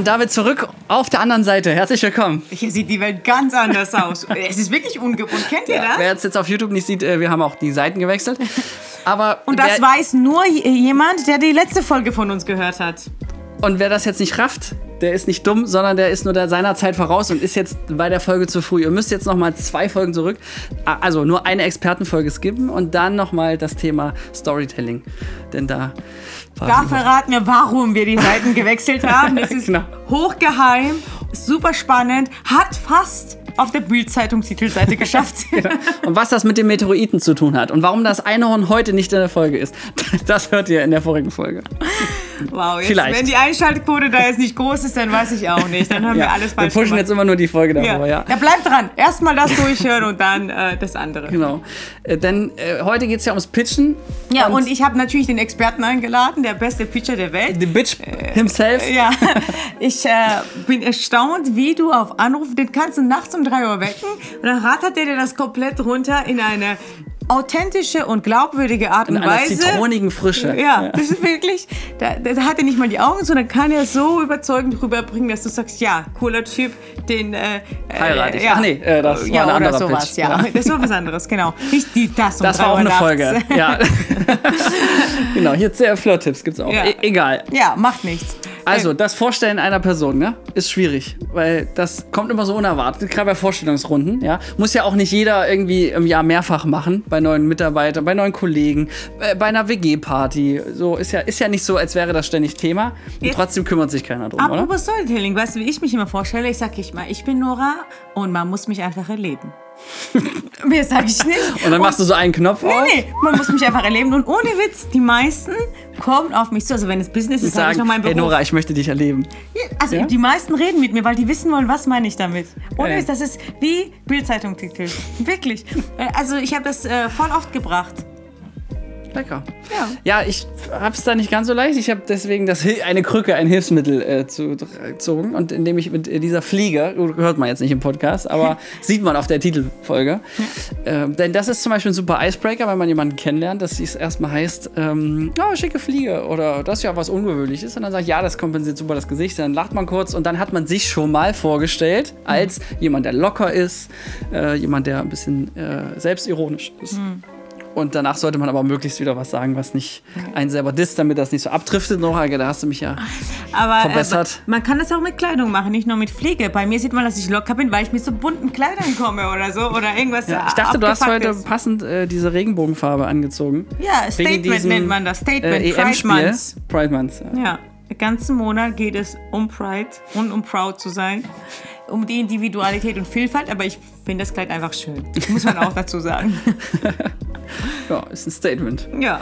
Und damit zurück auf der anderen Seite. Herzlich willkommen. Hier sieht die Welt ganz anders aus. Es ist wirklich ungewohnt. Kennt ihr das? Wer es jetzt auf YouTube nicht sieht, äh, wir haben auch die Seiten gewechselt. Aber Und das weiß nur jemand, der die letzte Folge von uns gehört hat. und wer das jetzt nicht rafft, der ist nicht dumm, sondern der ist nur der seiner Zeit voraus und ist jetzt bei der Folge zu früh. Ihr müsst jetzt noch mal zwei Folgen zurück, Ah, also nur eine Expertenfolge skippen und dann noch mal das Thema Storytelling, denn da sie- verraten wir, warum wir die Seiten gewechselt haben. Das ist Genau. hochgeheim, super spannend, hat fast auf der Bild-Zeitung-Titelseite geschafft. Und was das mit dem Meteoriten zu tun hat und warum das Einhorn heute nicht in der Folge ist, das hört ihr in der vorigen Folge. Wow, jetzt, Vielleicht. wenn die Einschaltquote da jetzt nicht groß ist, dann weiß ich auch nicht. Dann haben wir alles wir falsch pushen gemacht. jetzt immer nur die Folge davor, ja. ja. bleibt dran. Erstmal das durchhören und dann äh, das andere. Genau. Äh, denn äh, heute geht es ja ums Pitchen. Ja, und, ich habe natürlich den Experten eingeladen, der beste Pitcher der Welt. The Bitch himself. Ja, ich äh, bin erstaunt, wie du auf Anruf, den kannst du nachts um 3 Uhr wecken und dann rattert er dir das komplett runter in eine authentische und glaubwürdige Art in und einer Weise. zitronigen Frische. Ja, das ist wirklich, da, da hat er nicht mal die Augen dann kann er so überzeugend rüberbringen, dass du sagst, ja, cooler Typ, den äh, Heirate ich. ja. Ach nee, äh, das war ja, ein anderer sowas, Pitch. ja. Ja. Das war was anderes, genau. Nicht die, das um Das 3 war auch eine. Folge. Ja. genau, hier Flirt-Tipps gibt es auch. E egal. Ja, macht nichts. Also, das Vorstellen einer Person, ne, ist schwierig, weil das kommt immer so unerwartet, gerade bei Vorstellungsrunden, ja. Muss ja auch nicht jeder irgendwie im Jahr mehrfach machen, bei neuen Mitarbeitern, bei neuen Kollegen, äh, bei einer WG-Party. So, ist ja, ist ja nicht so, als wäre das ständig Thema. Und Jetzt- trotzdem kümmert sich keiner drum, oder? Apropos Storytelling, weißt du, wie ich mich immer vorstelle? Ich sag ich mal, ich bin Nora und man muss mich einfach erleben. Mehr sag ich nicht. Und dann machst du so einen Knopf auf. Nee, nee, man muss mich einfach erleben. Und ohne Witz, die meisten kommen auf mich zu. Also wenn es Business ist, habe ich noch hey Beruf. Nora, ich möchte dich erleben. Ja, also Ja? die meisten reden mit mir, weil die wissen wollen, was meine ich damit. Ohne. Witz, das ist wie Bildzeitung-Titel. Wirklich. Äh, Also ich habe das äh, voll oft gebracht. Lecker. Ja. Ja, ich hab's da nicht ganz so leicht. Ich habe deswegen das, eine Krücke, ein Hilfsmittel äh, zu, gezogen. Und indem ich mit dieser Fliege, hört man jetzt nicht im Podcast, aber sieht man auf der Titelfolge. Ähm, denn das ist zum Beispiel ein super Icebreaker, wenn man jemanden kennenlernt, dass es erstmal heißt, ähm, oh, schicke Fliege oder das ist ja was Ungewöhnliches. Und dann sagt, ja, das kompensiert super das Gesicht. Dann lacht man kurz und dann hat man sich schon mal vorgestellt als jemand, der locker ist, äh, jemand, der ein bisschen äh, selbstironisch ist. Und danach sollte man aber möglichst wieder was sagen, was nicht einen selber disst, damit das nicht so abdriftet. Nora, da hast du mich ja. Aber Verbessert. Äh, man kann das auch mit Kleidung machen, nicht nur mit Pflege. Bei mir sieht man, dass ich locker bin, weil ich mit so bunten Kleidern komme oder so. Oder irgendwas Ja, ich dachte, du hast heute abgefucktes. passend äh, diese Regenbogenfarbe angezogen. Ja, Statement diesem, nennt man das. Statement. Äh, Pride. Month. Pride Month. Ja. Ja, den ganzen Monat geht es um Pride und um proud zu sein. Um die Individualität und Vielfalt, aber ich finde das Kleid einfach schön. Muss man auch dazu sagen. ja, ist ein Statement. Ja.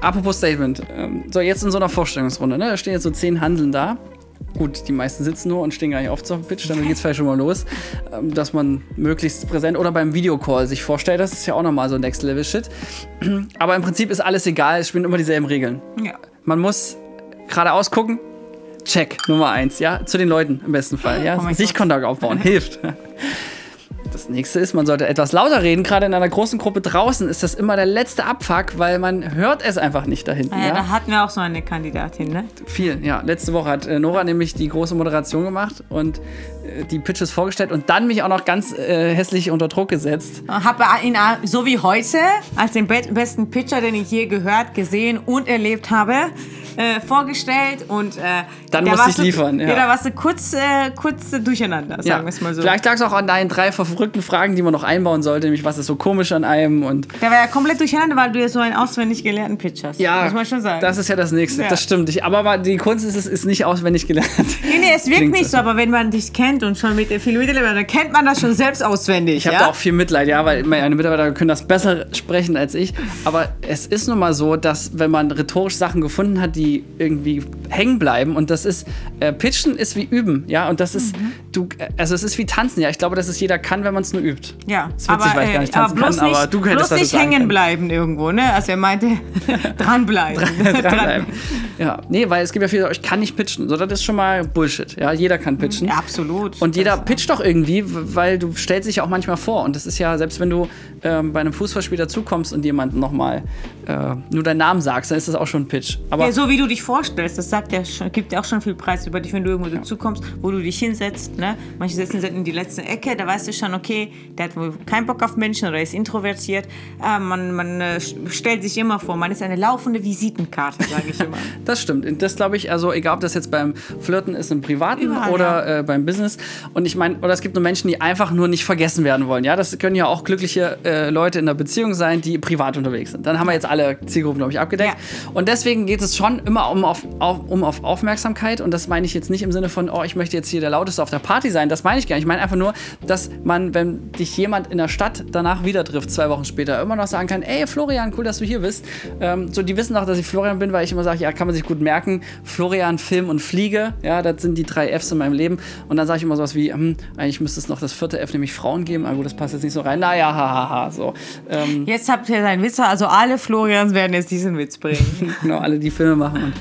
Apropos Statement. Ähm, so, jetzt in so einer Vorstellungsrunde, ne? Da stehen jetzt so zehn Handeln da. Gut, die meisten sitzen nur und stehen gar nicht auf zum Pitch, damit geht's vielleicht schon mal los. Ähm, dass man möglichst präsent oder beim Videocall sich vorstellt, das ist ja auch nochmal so Next-Level-Shit. Aber im Prinzip ist alles egal, es spielen immer dieselben Regeln. ja. Man muss geradeaus gucken. Check, Nummer eins, ja, zu den Leuten im besten Fall, ja. Oh Sichtkontakt aufbauen, hilft. Das nächste ist, man sollte etwas lauter reden. Gerade in einer großen Gruppe draußen ist das immer der letzte Abfuck, weil man hört es einfach nicht da hinten. Ja, Ja, da hatten wir auch so eine Kandidatin, ne? Viel, ja. Letzte Woche hat äh, Nora nämlich die große Moderation gemacht und die Pitches vorgestellt und dann mich auch noch ganz äh, hässlich unter Druck gesetzt. Habe ihn äh, so wie heute als den be besten Pitcher, den ich je gehört, gesehen und erlebt habe, äh, vorgestellt und äh, Dann da musste ich liefern, Du, ja. da warst du kurz, äh, kurz äh, durcheinander, sagen Ja. wir es mal so. Vielleicht lag es auch an deinen drei verrückten Fragen, die man noch einbauen sollte, nämlich was ist so komisch an einem und Der war ja komplett durcheinander, weil du ja so einen auswendig gelernten Pitch hast. Ja, Muss man schon sagen. das ist ja das Nächste. Ja. Das stimmt. Ich, aber die Kunst ist es ist nicht auswendig gelernt. nee, nee, es wirkt Klingt nicht so, aber wenn man dich kennt und schon mit viel Mittelleber, dann kennt man das schon selbst auswendig. Ich habe ja? da auch viel Mitleid, ja, weil meine Mitarbeiter können das besser sprechen als ich. Aber es ist nun mal so, dass wenn man rhetorisch Sachen gefunden hat, die irgendwie hängen bleiben und das ist, äh, Pitchen ist wie Üben, ja, und das ist, du, äh, also es ist wie Tanzen, ja. Ich glaube, dass es jeder kann, wenn man es nur übt. Ja, ist witzig, weil ich gar nicht tanzen aber bloß kann, nicht, aber du könntest bloß das nicht hängen bleiben irgendwo, ne? Also er meinte, dranbleiben. Dranbleiben. Ja, nee, weil es gibt ja viele, ich kann nicht pitchen. So, das ist schon mal Bullshit. Ja, jeder kann pitchen. Ja, absolut. Und jeder pitcht doch irgendwie, weil du stellst dich ja auch manchmal vor. Und das ist ja, selbst wenn du ähm, bei einem Fußballspiel dazukommst und jemanden nochmal äh, nur deinen Namen sagst, dann ist das auch schon ein Pitch. Aber ja, so wie du dich vorstellst, das sagt ja schon, gibt ja auch schon viel Preis über dich, wenn du irgendwo ja. dazukommst, wo du dich hinsetzt. Ne? Manche setzen sich in die letzte Ecke, da weißt du schon, okay, der hat wohl keinen Bock auf Menschen oder ist introvertiert. Äh, man man äh, stellt sich immer vor, man ist eine laufende Visitenkarte, sage ich immer. das stimmt. Und das glaube ich, also egal ob das jetzt beim Flirten ist im Privaten Überall, oder ja. äh, beim Business. Und ich meine, oder es gibt nur Menschen, die einfach nur nicht vergessen werden wollen. Ja, das können ja auch glückliche äh, Leute in der Beziehung sein, die privat unterwegs sind. Dann haben wir jetzt alle Zielgruppen, glaube ich, abgedeckt. Ja. Und deswegen geht es schon immer um auf, auf, um auf Aufmerksamkeit. Und das meine ich jetzt nicht im Sinne von, oh, ich möchte jetzt hier der Lauteste auf der Party sein. Das meine ich gar nicht. Ich meine einfach nur, dass man, wenn dich jemand in der Stadt danach wieder trifft, zwei Wochen später, immer noch sagen kann, ey, Florian, cool, dass du hier bist. Ähm, so, die wissen auch, dass ich Florian bin, weil ich immer sage, ja, kann man sich gut merken. Florian, Film und Fliege. Ja, das sind die drei Fs in meinem Leben. Und dann sage ich immer sowas wie, hm, eigentlich müsste es noch das vierte F, nämlich Frauen geben. Aber gut, das passt jetzt nicht so rein. Naja, hahaha. Ha, ha, so. Ähm, jetzt habt ihr seinen Witz, also alle Florians werden jetzt diesen Witz bringen. genau, alle, die Filme machen und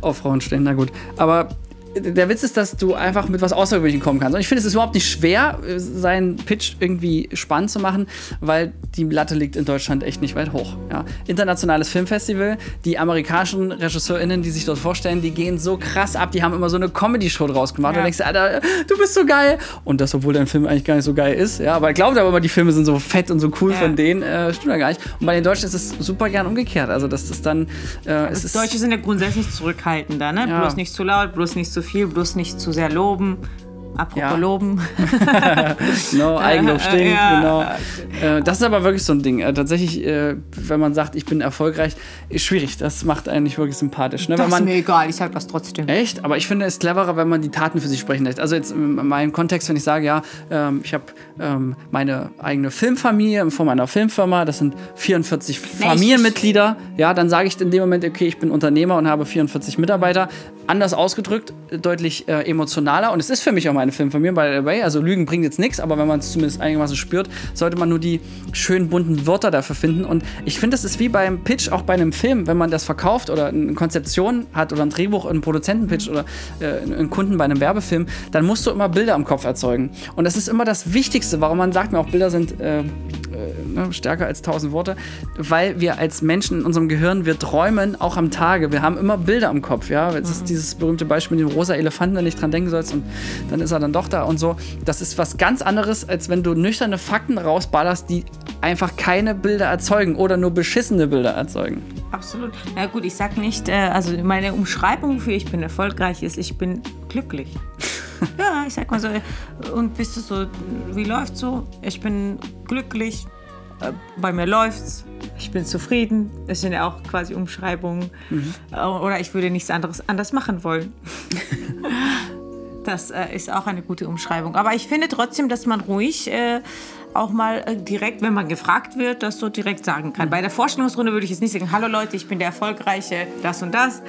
auf Frauen stehen. Na gut. Aber der Witz ist, dass du einfach mit was Außergewöhnlichem kommen kannst. Und ich finde, es ist überhaupt nicht schwer, seinen Pitch irgendwie spannend zu machen, weil die Latte liegt in Deutschland echt nicht weit hoch. Ja. Internationales Filmfestival, die amerikanischen RegisseurInnen, die sich dort vorstellen, die gehen so krass ab, die haben immer so eine Comedy-Show draus gemacht. Ja. Und du denkst, Alter, du bist so geil. Und das, obwohl dein Film eigentlich gar nicht so geil ist. Ja, aber glaubt aber immer, die Filme sind so fett und so cool ja. von denen. Äh, stimmt ja gar nicht. Und bei den Deutschen ist es super gern umgekehrt. Also, das ist dann. Äh, Deutsche sind ja grundsätzlich zurückhaltender, ne? Bloß nicht zu laut, bloß nicht zu viel, bloß nicht zu sehr loben. Apropos ja. loben. genau, Eigenlob stinkt, ja. genau. Äh, das ist aber wirklich so ein Ding. Äh, tatsächlich, äh, wenn man sagt, ich bin erfolgreich, ist schwierig. Das macht einen nicht wirklich sympathisch. Ne? Das man, ist mir egal, ich sage das trotzdem. Echt? Aber ich finde es cleverer, wenn man die Taten für sich sprechen lässt. Also jetzt in meinem Kontext, wenn ich sage, ja, ähm, ich habe ähm, meine eigene Filmfamilie in Form einer Filmfirma, das sind 44 nee, Familienmitglieder, ja, dann sage ich in dem Moment, okay, ich bin Unternehmer und habe 44 Mitarbeiter. Anders ausgedrückt, deutlich emotionaler. Und es ist für mich auch meine Filmfamilie, by the way. Also Lügen bringt jetzt nichts, aber wenn man es zumindest einigermaßen spürt, sollte man nur die schönen bunten Wörter dafür finden. Und ich finde, das ist wie beim Pitch, auch bei einem Film, wenn man das verkauft oder eine Konzeption hat oder ein Drehbuch, einen Produzentenpitch oder äh, einen Kunden bei einem Werbefilm, dann musst du immer Bilder im Kopf erzeugen. Und das ist immer das Wichtigste, warum man sagt mir auch, Bilder sind äh, äh, ne, stärker als tausend Worte, weil wir als Menschen in unserem Gehirn, wir träumen auch am Tage. Wir haben immer Bilder im Kopf. Ja? Es ist mhm. dieses berühmte Beispiel mit dem rosa Elefanten, da nicht dran denken sollst und dann ist er dann doch da und so. Das ist was ganz anderes, als wenn du nüchterne Fakten rausballerst, die einfach keine Bilder erzeugen oder nur beschissene Bilder erzeugen. Absolut. Na gut, ich sag nicht, äh, also meine Umschreibung für ich bin erfolgreich ist, ich bin glücklich. ja, ich sag mal so. Und bist du so, wie läuft so? Ich bin glücklich, äh, bei mir läuft's, ich bin zufrieden. Das sind ja auch quasi Umschreibungen. Mhm. Oder ich würde nichts anderes anders machen wollen. Das äh, ist auch eine gute Umschreibung. Aber ich finde trotzdem, dass man ruhig äh, auch mal äh, direkt, wenn man gefragt wird, das so direkt sagen kann. Mhm. Bei der Vorstellungsrunde würde ich jetzt nicht sagen, hallo Leute, ich bin der Erfolgreiche, das und das.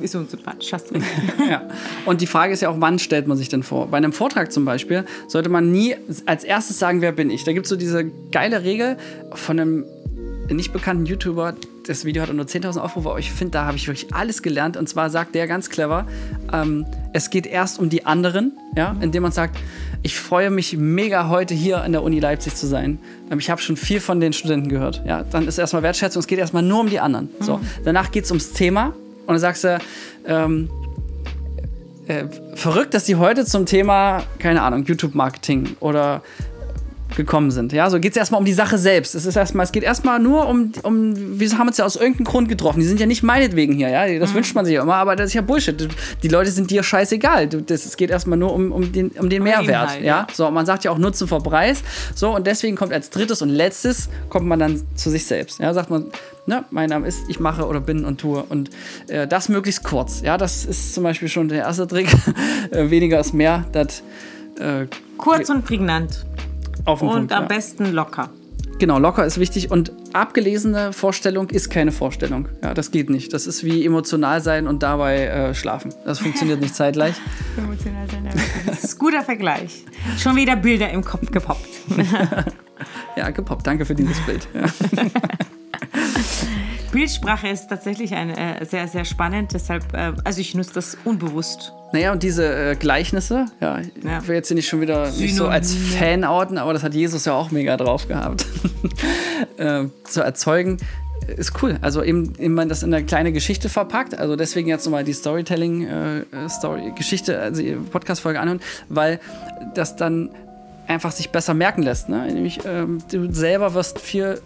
Ist unsympathisch, hast du ja. Und die Frage ist ja auch, wann stellt man sich denn vor? Bei einem Vortrag zum Beispiel sollte man nie als erstes sagen, wer bin ich. Da gibt es so diese geile Regel von einem nicht bekannten YouTuber, das Video hat nur 10.000 Aufrufe, aber ich finde, da habe ich wirklich alles gelernt. Und zwar sagt der ganz clever, ähm, es geht erst um die anderen, ja, indem man sagt, ich freue mich mega heute hier an der Uni Leipzig zu sein. Ähm, ich habe schon viel von den Studenten gehört. Ja, dann ist erstmal Wertschätzung, es geht erstmal nur um die anderen. Mhm. So, danach geht es ums Thema und dann sagst du, ähm, äh, verrückt, dass die heute zum Thema, keine Ahnung, YouTube-Marketing oder gekommen sind. Ja, so geht es erstmal um die Sache selbst. Es, ist erstmal, es geht erstmal nur um, um, wir haben uns ja aus irgendeinem Grund getroffen. Die sind ja nicht meinetwegen hier, ja. Das mhm. wünscht man sich ja immer, aber das ist ja Bullshit. Die Leute sind dir scheißegal. Das, es geht erstmal nur um, um den, um den Mehrwert. Inhalt, ja? ja. So, man sagt ja auch Nutzen vor Preis. So, und deswegen kommt als drittes und letztes, kommt man dann zu sich selbst. Ja, sagt man, ne, mein Name ist, ich mache oder bin und tue. Und äh, das möglichst kurz. Ja, das ist zum Beispiel schon der erste Trick. äh, weniger ist mehr. Das, äh, kurz und prägnant. Auf den und Punkt, am ja. besten locker. Genau, locker ist wichtig und abgelesene Vorstellung ist keine Vorstellung. Ja, das geht nicht. Das ist wie emotional sein und dabei äh, schlafen. Das funktioniert nicht zeitgleich. emotional sein, das ist ein guter Vergleich. Schon wieder Bilder im Kopf gepoppt. ja, gepoppt. Danke für dieses Bild. Ja. Bildsprache ist tatsächlich ein, äh, sehr, sehr spannend. Deshalb, äh, also ich nutze das unbewusst. Naja, und diese äh, Gleichnisse, ja, ich Ja. will jetzt hier nicht schon wieder nicht so als. Fan outen, aber das hat Jesus ja auch mega drauf gehabt. äh, zu erzeugen, ist cool. Also eben, eben man das in eine kleine Geschichte verpackt. Also deswegen jetzt nochmal die Storytelling-Story-Geschichte, also die Podcast-Folge anhören, weil das dann einfach sich besser merken lässt. Ne? Nämlich, ähm, du selber wirst viel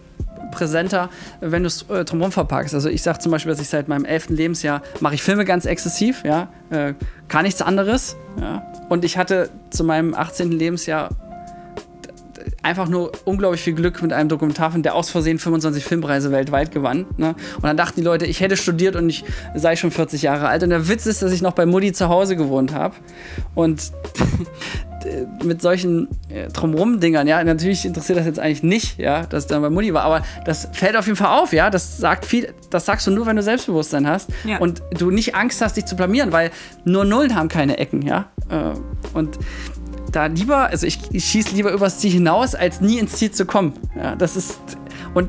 präsenter, wenn du es äh, drumherum verpackst. Also ich sage zum Beispiel, dass ich seit meinem elften Lebensjahr mache ich Filme ganz exzessiv, ja, äh, kann nichts anderes, ja. Und ich hatte zu meinem 18. Lebensjahr einfach nur unglaublich viel Glück mit einem Dokumentarfilm, der aus Versehen 25 Filmpreise weltweit gewann. Ne? Und dann dachten die Leute, ich hätte studiert und ich sei schon 40 Jahre alt. Und der Witz ist, dass ich noch bei Mutti zu Hause gewohnt habe. Und mit solchen äh, Drumrum-Dingern, ja, natürlich interessiert das jetzt eigentlich nicht, ja, dass es dann bei Mutti war, aber das fällt auf jeden Fall auf, ja, das sagt viel, das sagst du nur, wenn du Selbstbewusstsein hast Ja. und du nicht Angst hast, dich zu blamieren, weil nur Nullen haben keine Ecken, ja, äh, und da lieber, also ich, ich schieße lieber übers Ziel hinaus, als nie ins Ziel zu kommen, ja, das ist, und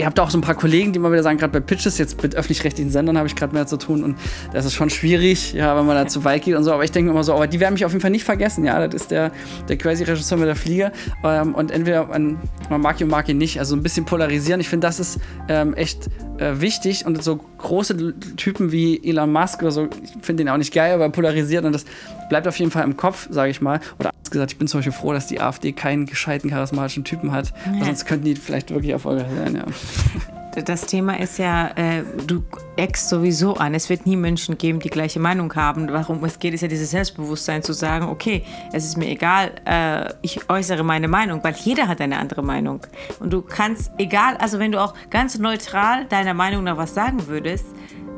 ihr habt auch so ein paar Kollegen, die mal wieder sagen, gerade bei Pitches, jetzt mit öffentlich-rechtlichen Sendern habe ich gerade mehr zu tun und das ist schon schwierig, ja, wenn man da zu weit geht und so. Aber ich denke immer so, aber die werden mich auf jeden Fall nicht vergessen, ja. Das ist der, der crazy Regisseur mit der Fliege. Ähm, und entweder man, man mag ihn, mag ihn nicht. Also ein bisschen polarisieren. Ich finde, das ist ähm, echt äh, wichtig und so große Typen wie Elon Musk oder so, ich finde den auch nicht geil, aber er polarisiert und das bleibt auf jeden Fall im Kopf, sage ich mal. Oder anders gesagt, ich bin zum Beispiel froh, dass die AfD keinen gescheiten, charismatischen Typen hat, weil sonst könnten die vielleicht wirklich erfolgreich sein, ja. Das Thema ist ja, äh, du eckst sowieso an. Es wird nie Menschen geben, die gleiche Meinung haben. Warum es geht, ist ja dieses Selbstbewusstsein zu sagen, okay, es ist mir egal, äh, ich äußere meine Meinung, weil jeder hat eine andere Meinung. Und du kannst, egal, also wenn du auch ganz neutral deiner Meinung nach was sagen würdest,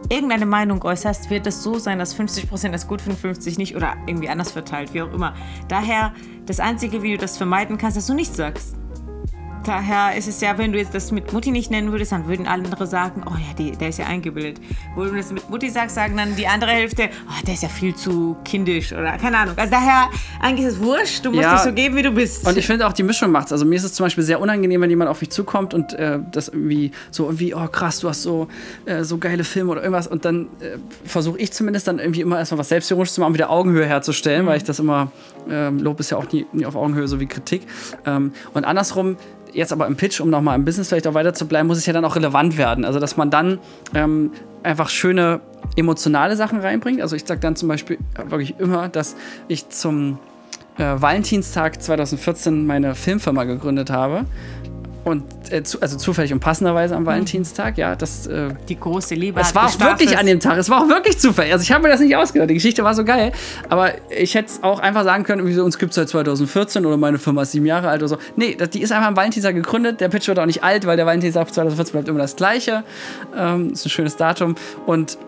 irgendeine Meinung äußerst, wird es so sein, dass 50% das gut finden, 50% nicht oder irgendwie anders verteilt, wie auch immer. Daher, das Einzige, wie du das vermeiden kannst, dass du nichts sagst. Daher ist es ja, wenn du jetzt das mit Mutti nicht nennen würdest, dann würden andere sagen, oh ja, die, der ist ja eingebildet. Wo du das mit Mutti sagst, sagen dann die andere Hälfte, oh, der ist ja viel zu kindisch oder keine Ahnung. Also daher, eigentlich ist es wurscht, du musst Ja. dich so geben, wie du bist. Und ich finde auch die Mischung macht's. Also mir ist es zum Beispiel sehr unangenehm, wenn jemand auf mich zukommt und äh, das irgendwie so irgendwie, oh krass, du hast so, äh, so geile Filme oder irgendwas. Und dann äh, versuche ich zumindest dann irgendwie immer erstmal was Selbstironisches zu machen, um wieder Augenhöhe herzustellen, weil ich das immer, ähm, Lob ist ja auch nie, nie auf Augenhöhe, so wie Kritik. Ähm, und andersrum, jetzt aber im Pitch, um nochmal im Business vielleicht auch weiter zu bleiben, muss es ja dann auch relevant werden. Also dass man dann ähm, einfach schöne emotionale Sachen reinbringt. Also ich sage dann zum Beispiel wirklich immer, dass ich zum äh, Valentinstag 2014 meine Filmfirma gegründet habe. Und äh, zu, also zufällig und passenderweise am Valentinstag, ja, das, äh, die große Liebe es war auch wirklich an dem Tag, es war auch wirklich zufällig. Also ich habe mir das nicht ausgedacht, die Geschichte war so geil, aber ich hätte es auch einfach sagen können, wie so, uns gibt es seit 2014 oder meine Firma ist sieben Jahre alt oder so. Nee, das, die ist einfach am Valentinstag gegründet, der Pitch wird auch nicht alt, weil der Valentinstag 2014 bleibt immer das gleiche. Ähm, ist ein schönes Datum und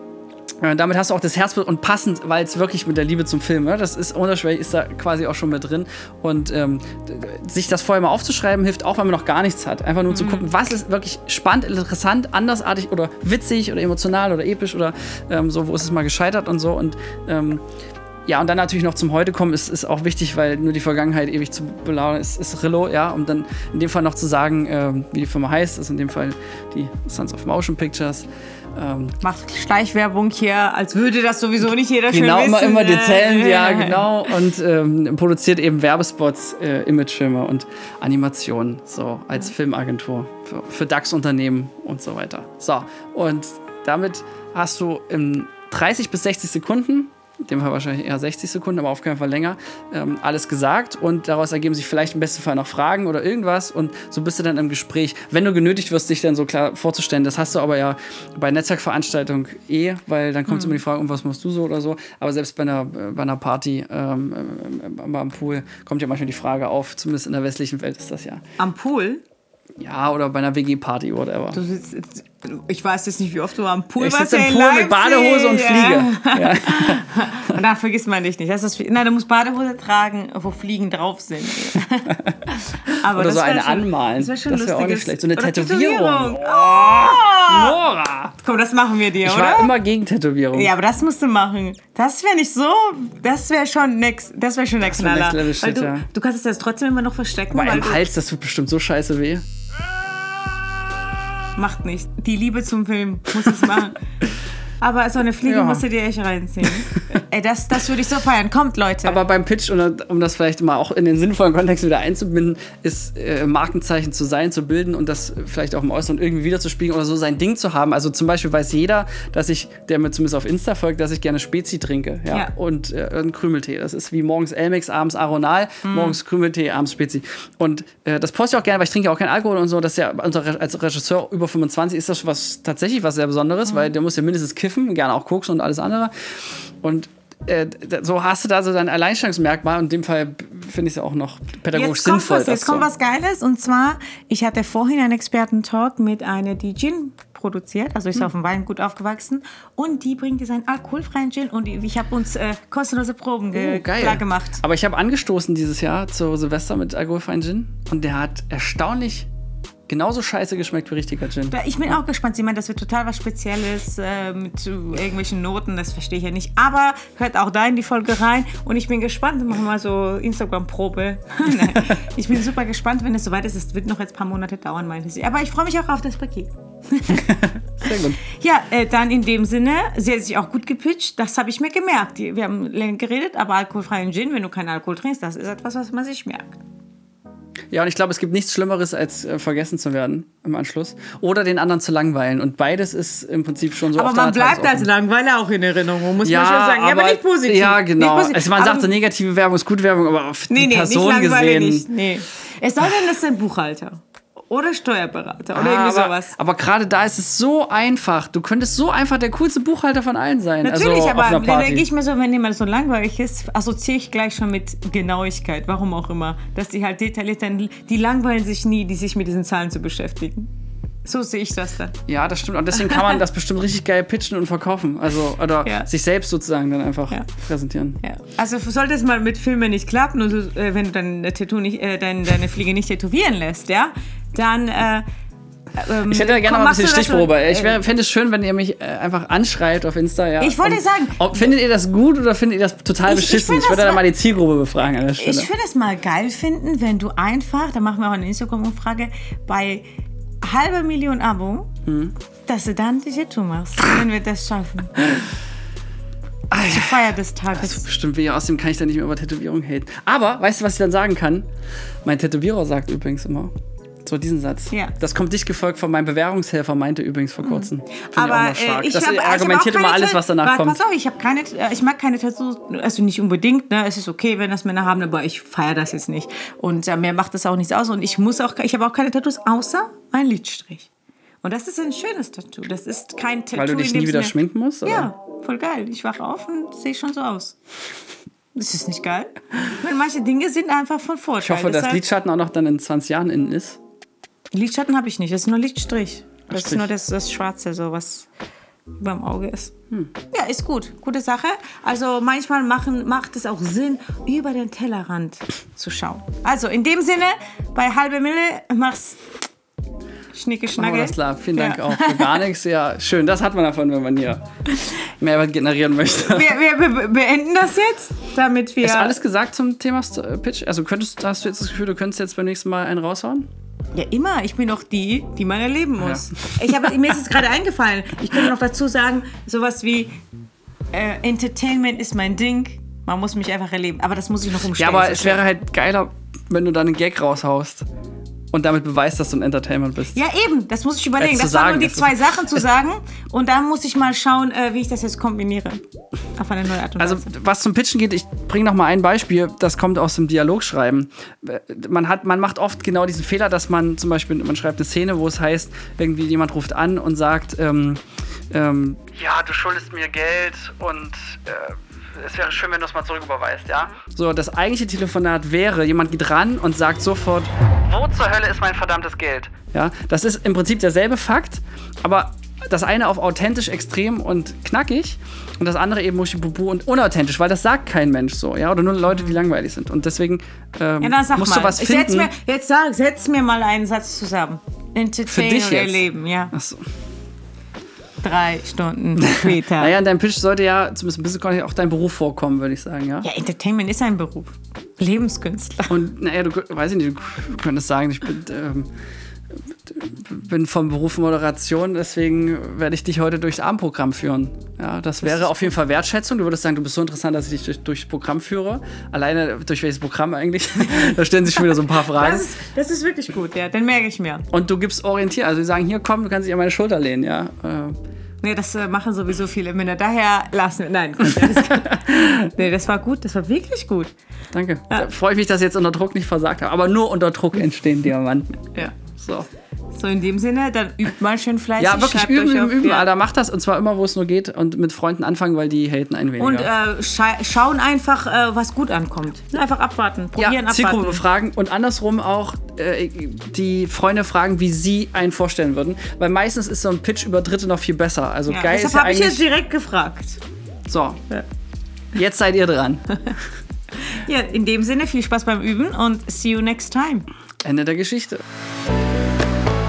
damit hast du auch das Herzblut und passend, weil es wirklich mit der Liebe zum Film, ne? das ist unterschwellig, ist da quasi auch schon mit drin. Und ähm, sich das vorher mal aufzuschreiben, hilft auch, wenn man noch gar nichts hat. Einfach nur zu gucken, was ist wirklich spannend, interessant, andersartig oder witzig oder emotional oder episch oder ähm, so, wo ist es mal gescheitert und so. Und ähm, ja, und dann natürlich noch zum Heute kommen, ist, ist auch wichtig, weil nur die Vergangenheit ewig zu belauern ist, ist Rillo, ja, um dann in dem Fall noch zu sagen, ähm, wie die Firma heißt, ist in dem Fall die Sons of Motion Pictures. Ähm, Macht Schleichwerbung hier, als würde das sowieso nicht jeder Genau, schön immer, wissen. immer äh, dezent, ja, äh, genau. Und ähm, produziert eben Werbespots, äh, Imagefilme und Animationen, so als Filmagentur für, für DAX-Unternehmen und so weiter. So, und damit hast du in 30 bis 60 Sekunden, in dem Fall wahrscheinlich eher 60 Sekunden, aber auf keinen Fall länger, ähm, alles gesagt und daraus ergeben sich vielleicht im besten Fall noch Fragen oder irgendwas und so bist du dann im Gespräch. Wenn du genötigt wirst, dich dann so klar vorzustellen, das hast du aber ja bei Netzwerkveranstaltungen eh, weil dann kommt immer die Frage, um was machst du so oder so, aber selbst bei einer, bei einer Party ähm, ähm, am Pool kommt ja manchmal die Frage auf, zumindest in der westlichen Welt ist das ja. Am Pool? Ja, oder bei einer WG-Party, whatever. Du sitzt, ich weiß jetzt nicht, wie oft du am Pool Ich warst. sitze ja im Pool mit Badehose und ja. Fliege. Ja. Und da vergisst man dich nicht. Das ist, nein, du musst Badehose tragen, wo Fliegen drauf sind. Aber Oder das so eine schon- anmalen. Das wäre schon Das wär auch nicht schlecht. So eine Oder Tätowierung. Oh. Nora! Komm, das machen wir dir, Ich oder? war immer gegen Tätowierung. ja, aber das musst du machen. Das wäre nicht so. Das wäre schon next. Das wäre schon wär Knaller. Next Level Shit, du, ja. du kannst es jetzt trotzdem immer noch verstecken. Aber im Hals, das tut bestimmt so scheiße weh. Macht nichts. Die Liebe zum Film muss es machen. Aber so eine Fliege Ja. musst du dir echt reinziehen. Ey, das, das würde ich so feiern. Kommt, Leute. Aber beim Pitch, um das vielleicht mal auch in den sinnvollen Kontext wieder einzubinden, ist äh, Markenzeichen zu sein, zu bilden und das vielleicht auch im Äußeren irgendwie wiederzuspiegeln oder so sein Ding zu haben. Also zum Beispiel weiß jeder, dass ich, der mir zumindest auf Insta folgt, dass ich gerne Spezi trinke. Ja. Ja. Und äh, einen Krümeltee. Das ist wie morgens Elmex, abends Aronal, Mhm. morgens Krümeltee, abends Spezi. Und äh, das poste ich auch gerne, weil ich trinke ja auch keinen Alkohol und so. Das ist ja als Regisseur über 25 ist das was tatsächlich was sehr Besonderes, Mhm. weil der muss ja mindestens kiffen, gerne auch koksen und alles andere. Und äh, so hast du da so dein Alleinstellungsmerkmal und in dem Fall finde ich es ja auch noch pädagogisch Jetzt sinnvoll. was, jetzt kommt so- was Geiles. Und zwar, ich hatte vorhin einen Experten-Talk mit einer, die Gin produziert. Also Hm. ist auf dem Weingut aufgewachsen. Und die bringt jetzt einen alkoholfreien Gin. Und ich habe uns äh, kostenlose Proben ge Oh, geil. klar gemacht. Aber ich habe angestoßen dieses Jahr zu Silvester mit alkoholfreien Gin und der hat erstaunlich genauso scheiße geschmeckt wie richtiger Gin. Ich bin auch gespannt. Sie meint, das wird total was Spezielles äh, mit irgendwelchen Noten. Das verstehe ich ja nicht. Aber hört auch da in die Folge rein. Und ich bin gespannt. Wir machen mal so Instagram-Probe. Ich bin super gespannt, wenn es soweit ist. Es wird noch jetzt ein paar Monate dauern, meinte sie. Aber ich freue mich auch auf das Paket. Sehr gut. Ja, äh, dann in dem Sinne, sie hat sich auch gut gepitcht. Das habe ich mir gemerkt. Wir haben länger geredet, aber alkoholfreien Gin, wenn du keinen Alkohol trinkst, das ist etwas, was man sich merkt. Ja, und ich glaube, es gibt nichts Schlimmeres, als äh, vergessen zu werden im Anschluss. Oder den anderen zu langweilen. Und beides ist im Prinzip schon so Aber man bleibt als. Langweiler auch in Erinnerung, muss ja, man schon sagen. Ja, aber, nicht positiv. Ja, genau. Positiv. Also man aber, sagt so, negative Werbung ist gut Werbung, aber auf Nee, die nee, Person gesehen. nicht. Nee. Es sei denn, das ist ein Buchhalter. Oder Steuerberater. Oder irgendwie aber, sowas. aber gerade da ist es so einfach. Du könntest so einfach der coolste Buchhalter von allen sein. Natürlich, also, aber dann denke ich mir so, wenn jemand so langweilig ist, assoziiere ich gleich schon mit Genauigkeit, warum auch immer. Dass die halt detailliert dann, die langweilen sich nie, die sich mit diesen Zahlen zu beschäftigen. So sehe ich das dann. Ja, das stimmt. Und deswegen kann man das bestimmt richtig geil pitchen und verkaufen. Also, oder Ja. sich selbst sozusagen dann einfach Ja. präsentieren. Ja. Also sollte es mal mit Filmen nicht klappen und äh, wenn du dein Tattoo nicht, äh, dein, deine Fliege nicht tätowieren lässt, ja, dann äh, ähm, Ich hätte ja gerne komm, mal ein bisschen das Stichprobe. Ich äh, fände es schön, wenn ihr mich äh, einfach anschreibt auf Insta. Ja. Ich wollte sagen- Ob, findet ihr das gut oder findet ihr das total Ich- ich beschissen? find Ich, würde das da mal- die Zielgruppe befragen an der Stelle. Ich würde es mal geil finden, wenn du einfach, da machen wir auch eine Instagram-Umfrage, bei halber Million Abo, Hm. dass du dann die Tattoo machst, wenn wir das schaffen. Zur Feier des Tages. Bestimmt wie außerdem kann ich dann nicht mehr über Tätowierung haten. Aber, weißt du, was ich dann sagen kann? Mein Tätowierer sagt übrigens immer. So diesen Satz. Ja. Das kommt dicht gefolgt von meinem Bewährungshelfer, meinte übrigens vor kurzem. Finde ich auch Aber mal äh, ich das hab- ich argumentiert immer alles, was danach kommt. Pass auf, ich keine, äh, ich mag keine Tattoos, also nicht unbedingt, ne? Es ist okay, wenn das Männer haben, aber ich feiere das jetzt nicht. Und äh, mir macht das auch nichts aus. Und ich muss auch, ich habe auch keine Tattoos, außer ein Lidstrich. Und das ist ein schönes Tattoo. Das ist kein Tattoo. Weil du dich nie wieder Sinne- schminken musst? Oder? Ja, voll geil. Ich wache auf und sehe schon so aus. Das ist nicht geil. Manche Dinge sind einfach von Vorteil. Ich hoffe, dass Deshalb- Lidschatten auch noch dann in 20 Jahren innen ist. Lidschatten habe ich nicht. Das ist nur Lichtstrich. Das ist Strich. nur das, das Schwarze, so was beim Auge ist. Hm. Ja, ist gut. Gute Sache. Also manchmal machen, macht es auch Sinn, über den Tellerrand zu schauen. Also in dem Sinne, bei halbe Mille mach's Schnicke Schnacke. das klar. Vielen Dank Ja. auch für gar nichts. Ja, schön. Das hat man davon, wenn man hier Mehrwert generieren möchte. Wir, wir be beenden das jetzt, damit wir. Ist alles gesagt zum Thema äh, Pitch? Also könntest, hast du jetzt das Gefühl, du könntest jetzt beim nächsten Mal einen raushauen? Ja, immer. Ich bin doch die, die man erleben muss. Ich habe mir ist es gerade eingefallen. Ich könnte noch dazu sagen, sowas wie äh, Entertainment ist mein Ding. Man muss mich einfach erleben. Aber das muss ich noch Ja, umstellen. aber So es wäre halt geiler, wenn du dann einen Gag raushaust und damit beweist, dass du ein Entertainment bist. Ja, eben, das muss ich überlegen. Äh, das waren nur die zwei Sachen zu sagen. Und dann muss ich mal schauen, äh, wie ich das jetzt kombiniere. Auf eine neue Art und Also, Weise. was zum Pitchen geht, ich bringe noch mal ein Beispiel, das kommt aus dem Dialogschreiben. Man, hat, man macht oft genau diesen Fehler, dass man zum Beispiel, man schreibt eine Szene, wo es heißt, irgendwie jemand ruft an und sagt, ähm, ähm, ja, du schuldest mir Geld und äh, es wäre schön, wenn du es mal zurücküberweist, ja? So, das eigentliche Telefonat wäre, jemand geht ran und sagt sofort, wo zur Hölle ist mein verdammtes Geld? Ja, das ist im Prinzip derselbe Fakt, aber das eine auf authentisch, extrem und knackig und das andere eben muschibubu und unauthentisch, weil das sagt kein Mensch so, ja, oder nur Leute, die langweilig sind. Und deswegen ähm, Ja, dann sag musst mal. du was Ich setz finden. mir, jetzt sag, setz mir mal einen Satz zusammen. Für Entertain dich oder jetzt? erleben, ja. Achso. Drei Stunden später. Naja, in deinem Pitch sollte ja zumindest ein bisschen auch dein Beruf vorkommen, würde ich sagen, ja. Ja, Entertainment ist ein Beruf. Lebenskünstler. Und naja, du weiß ich nicht, du könntest sagen, ich bin ähm, bin vom Beruf Moderation, deswegen werde ich dich heute durchs Abendprogramm führen. Ja, das wäre auf jeden Fall Wertschätzung. Du würdest sagen, du bist so interessant, dass ich dich durch, durchs Programm führe. Alleine durch welches Programm eigentlich? da stellen sich schon wieder so ein paar Fragen. Das ist, das ist wirklich gut, ja, dann merke ich mir. Und du gibst Orientier. Also, die sagen, hier komm, du kannst dich an meine Schulter lehnen, ja. Äh, Nee, das äh, machen sowieso viele Männer. Daher lassen wir. Nein, alles gut. nee, das war gut. Das war wirklich gut. danke. Da freue ich mich, dass ich jetzt unter Druck nicht versagt habe. Aber nur unter Druck entstehen Diamanten. Ja. So. So, in dem Sinne, dann übt mal schön fleißig. Ja, wirklich üben, üben, üben. ja. Alter, macht das und zwar immer, wo es nur geht und mit Freunden anfangen, weil die haten einen weniger. Und äh, scha schauen einfach, äh, was gut ankommt. Einfach abwarten. Probieren, ja, abwarten. Zielgruppe befragen und andersrum auch äh, die Freunde fragen, wie sie einen vorstellen würden. Weil meistens ist so ein Pitch über Dritte noch viel besser. Also Ja, geil ist deshalb ja habe ich jetzt direkt gefragt. So, Ja. jetzt seid ihr dran. Ja, in dem Sinne, viel Spaß beim Üben und see you next time. Ende der Geschichte.